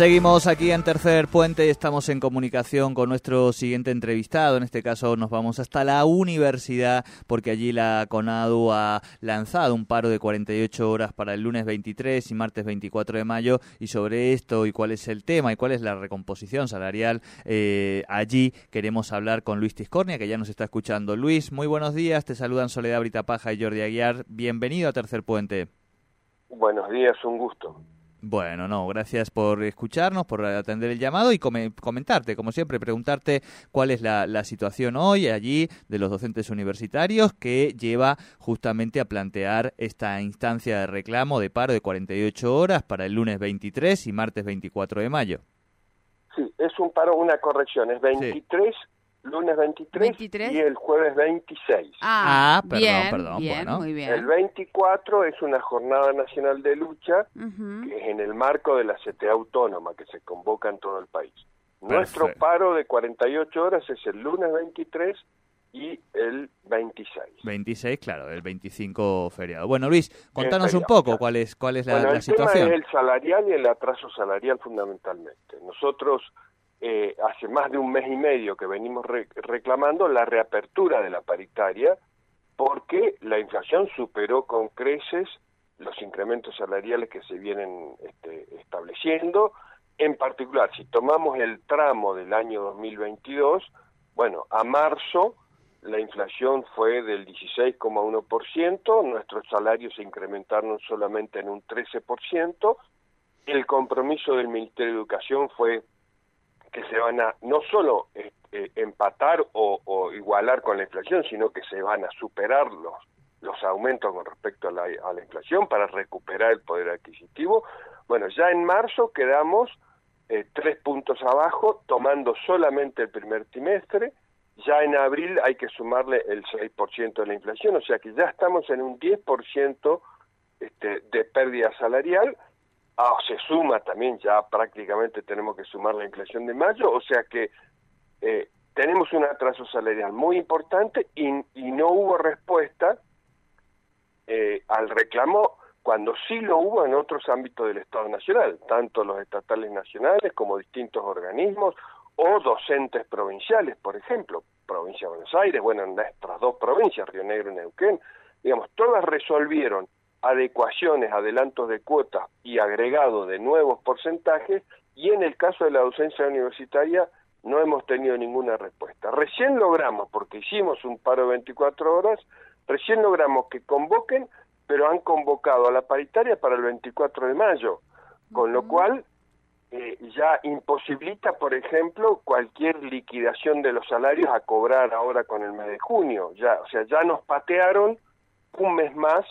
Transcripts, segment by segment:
Seguimos aquí en Tercer Puente y estamos en comunicación con nuestro siguiente entrevistado. En este caso nos vamos hasta la universidad porque allí la CONADU ha lanzado un paro de 48 horas para el lunes 23 y martes 24 de mayo y sobre esto y cuál es el tema y cuál es la recomposición salarial eh, allí queremos hablar con Luis Tiscornia que ya nos está escuchando. Luis, muy buenos días. Te saludan Soledad Britapaja y Jordi Aguiar. Bienvenido a Tercer Puente. Buenos días, un gusto. Bueno, no, gracias por escucharnos, por atender el llamado y comentarte, como siempre, preguntarte cuál es la, situación hoy allí de los docentes universitarios que lleva justamente a plantear esta instancia de reclamo de paro de 48 horas para el lunes 23 y martes 24 de mayo. Sí, es un paro, una corrección, es 23 lunes 23, y el jueves 26. Ah, ah perdón, perdón. Bien, muy bien. El 24 es una jornada nacional de lucha que es en el marco de la CTA autónoma que se convoca en todo el país. Nuestro paro de 48 horas es el lunes 23 y el 26. 26, claro, el 25 feriado. Bueno, Luis, contanos un poco cuál es cuál es la, bueno, el situación. Tema es el salarial y el atraso salarial fundamentalmente. Nosotros eh, hace más de un mes y medio que venimos reclamando la reapertura de la paritaria porque la inflación superó con creces los incrementos salariales que se vienen este, estableciendo. En particular, si tomamos el tramo del año 2022, bueno, a marzo la inflación fue del 16,1%, nuestros salarios se incrementaron solamente en un 13%, el compromiso del Ministerio de Educación fue que se van a no solo eh, empatar o, igualar con la inflación, sino que se van a superar los, los aumentos con respecto a la, a la inflación para recuperar el poder adquisitivo. Bueno, ya en marzo quedamos eh, tres puntos abajo, tomando solamente el primer trimestre. Ya en abril hay que sumarle el 6% de la inflación, o sea que ya estamos en un 10% este, de pérdida salarial Ah, se suma también, ya prácticamente tenemos que sumar la inflación de mayo, o sea que eh, tenemos un atraso salarial muy importante y, no hubo respuesta eh, al reclamo cuando sí lo hubo en otros ámbitos del Estado Nacional, tanto los estatales nacionales como distintos organismos o docentes provinciales, por ejemplo, provincia de Buenos Aires, bueno, en nuestras dos provincias, Río Negro y Neuquén, digamos, todas resolvieron adecuaciones, adelantos de cuotas y agregado de nuevos porcentajes y en el caso de la docencia universitaria no hemos tenido ninguna respuesta. Recién logramos, porque hicimos un paro de 24 horas, recién logramos que convoquen, pero han convocado a la paritaria para el 24 de mayo, con lo cual eh, ya imposibilita, por ejemplo, cualquier liquidación de los salarios a cobrar ahora con el mes de junio. Ya, o sea, ya nos patearon un mes más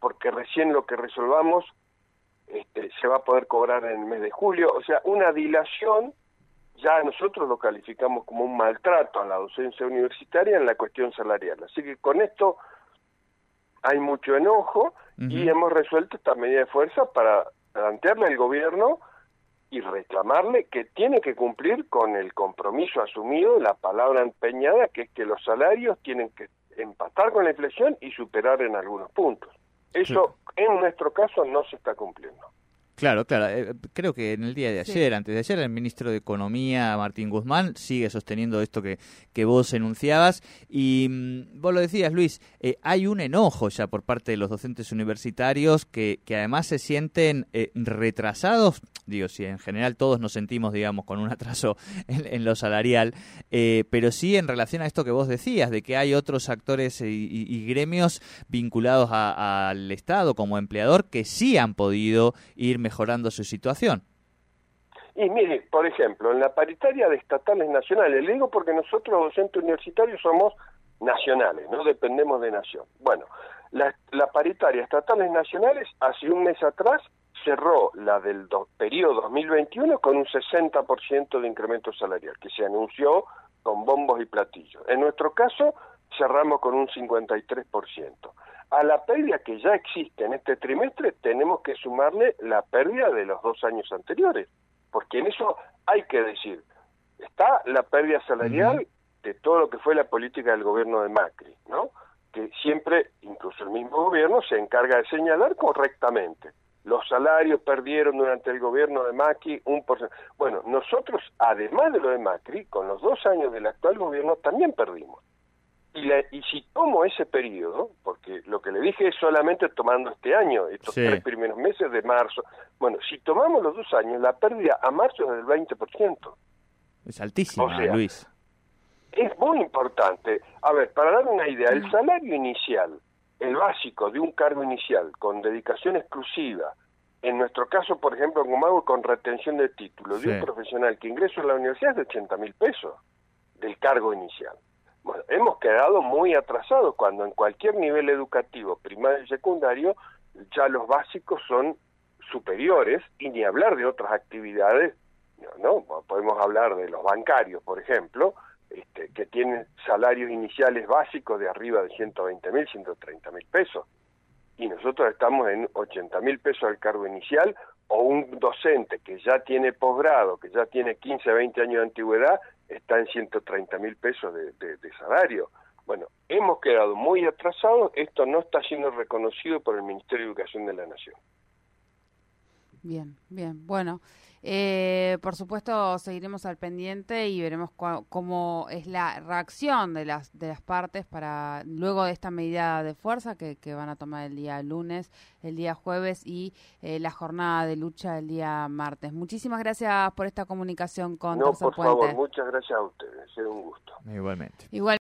porque recién lo que resolvamos este, se va a poder cobrar en el mes de julio. O sea, una dilación, ya nosotros lo calificamos como un maltrato a la docencia universitaria en la cuestión salarial. Así que con esto hay mucho enojo y hemos resuelto esta medida de fuerza para plantearle al gobierno y reclamarle que tiene que cumplir con el compromiso asumido, la palabra empeñada, que es que los salarios tienen que empatar con la inflación y superar en algunos puntos. Eso en nuestro caso no se está cumpliendo. Claro, claro. Eh, creo que en el día de ayer, antes de ayer, el ministro de Economía, Martín Guzmán, sigue sosteniendo esto que, que vos enunciabas. Y mm, vos lo decías, Luis, eh, hay un enojo ya por parte de los docentes universitarios que, que además se sienten eh, retrasados. Digo, si en general todos nos sentimos, digamos, con un atraso en, lo salarial, pero sí en relación a esto que vos decías, de que hay otros actores y, gremios vinculados al Estado como empleador que sí han podido ir mejorando su situación. Y mire, por ejemplo, en la paritaria de estatales nacionales, le digo porque nosotros docentes universitarios somos nacionales, no dependemos de nación. Bueno, la, paritaria estatales nacionales hace un mes atrás cerró la del periodo 2021 con un 60% de incremento salarial, que se anunció con bombos y platillos. En nuestro caso, cerramos con un 53% a la pérdida que ya existe en este trimestre tenemos que sumarle la pérdida de los dos años anteriores, porque en eso hay que decir, está la pérdida salarial este, todo lo que fue la política del gobierno de Macri, ¿no? Que siempre, incluso el mismo gobierno, se encarga de señalar correctamente. Los salarios perdieron durante el gobierno de Macri un porcentaje. Bueno, nosotros, además de lo de Macri, con los dos años del actual gobierno, también perdimos. Y, y si tomo ese periodo, porque lo que le dije es solamente tomando este año, estos tres primeros meses de marzo, bueno, si tomamos los dos años, la pérdida a marzo es del 20%. Es altísima, Luis. Es muy importante. A ver, para dar una idea, el salario inicial, el básico de un cargo inicial con dedicación exclusiva, en nuestro caso, por ejemplo, como hago con retención de título, de un profesional que ingresa a la universidad es de 80 mil pesos del cargo inicial. Hemos quedado muy atrasados cuando en cualquier nivel educativo, primario y secundario, ya los básicos son superiores y ni hablar de otras actividades, ¿no? Podemos hablar de los bancarios, por ejemplo, este, que tienen salarios iniciales básicos de arriba de 120 mil, 130 mil pesos. Y nosotros estamos en 80 mil pesos al cargo inicial o un docente que ya tiene posgrado, que ya tiene 15, 20 años de antigüedad, está en 130 mil pesos de, salario. Bueno, hemos quedado muy atrasados, esto no está siendo reconocido por el Ministerio de Educación de la Nación. Bien, bien. Bueno, eh, por supuesto seguiremos al pendiente y veremos cómo es la reacción de las de las partes para luego de esta medida de fuerza que, van a tomar el día lunes, el día jueves y eh, la jornada de lucha el día martes. Muchísimas gracias por esta comunicación con No, por favor, muchas gracias a ustedes. Es un gusto. Igualmente. Igual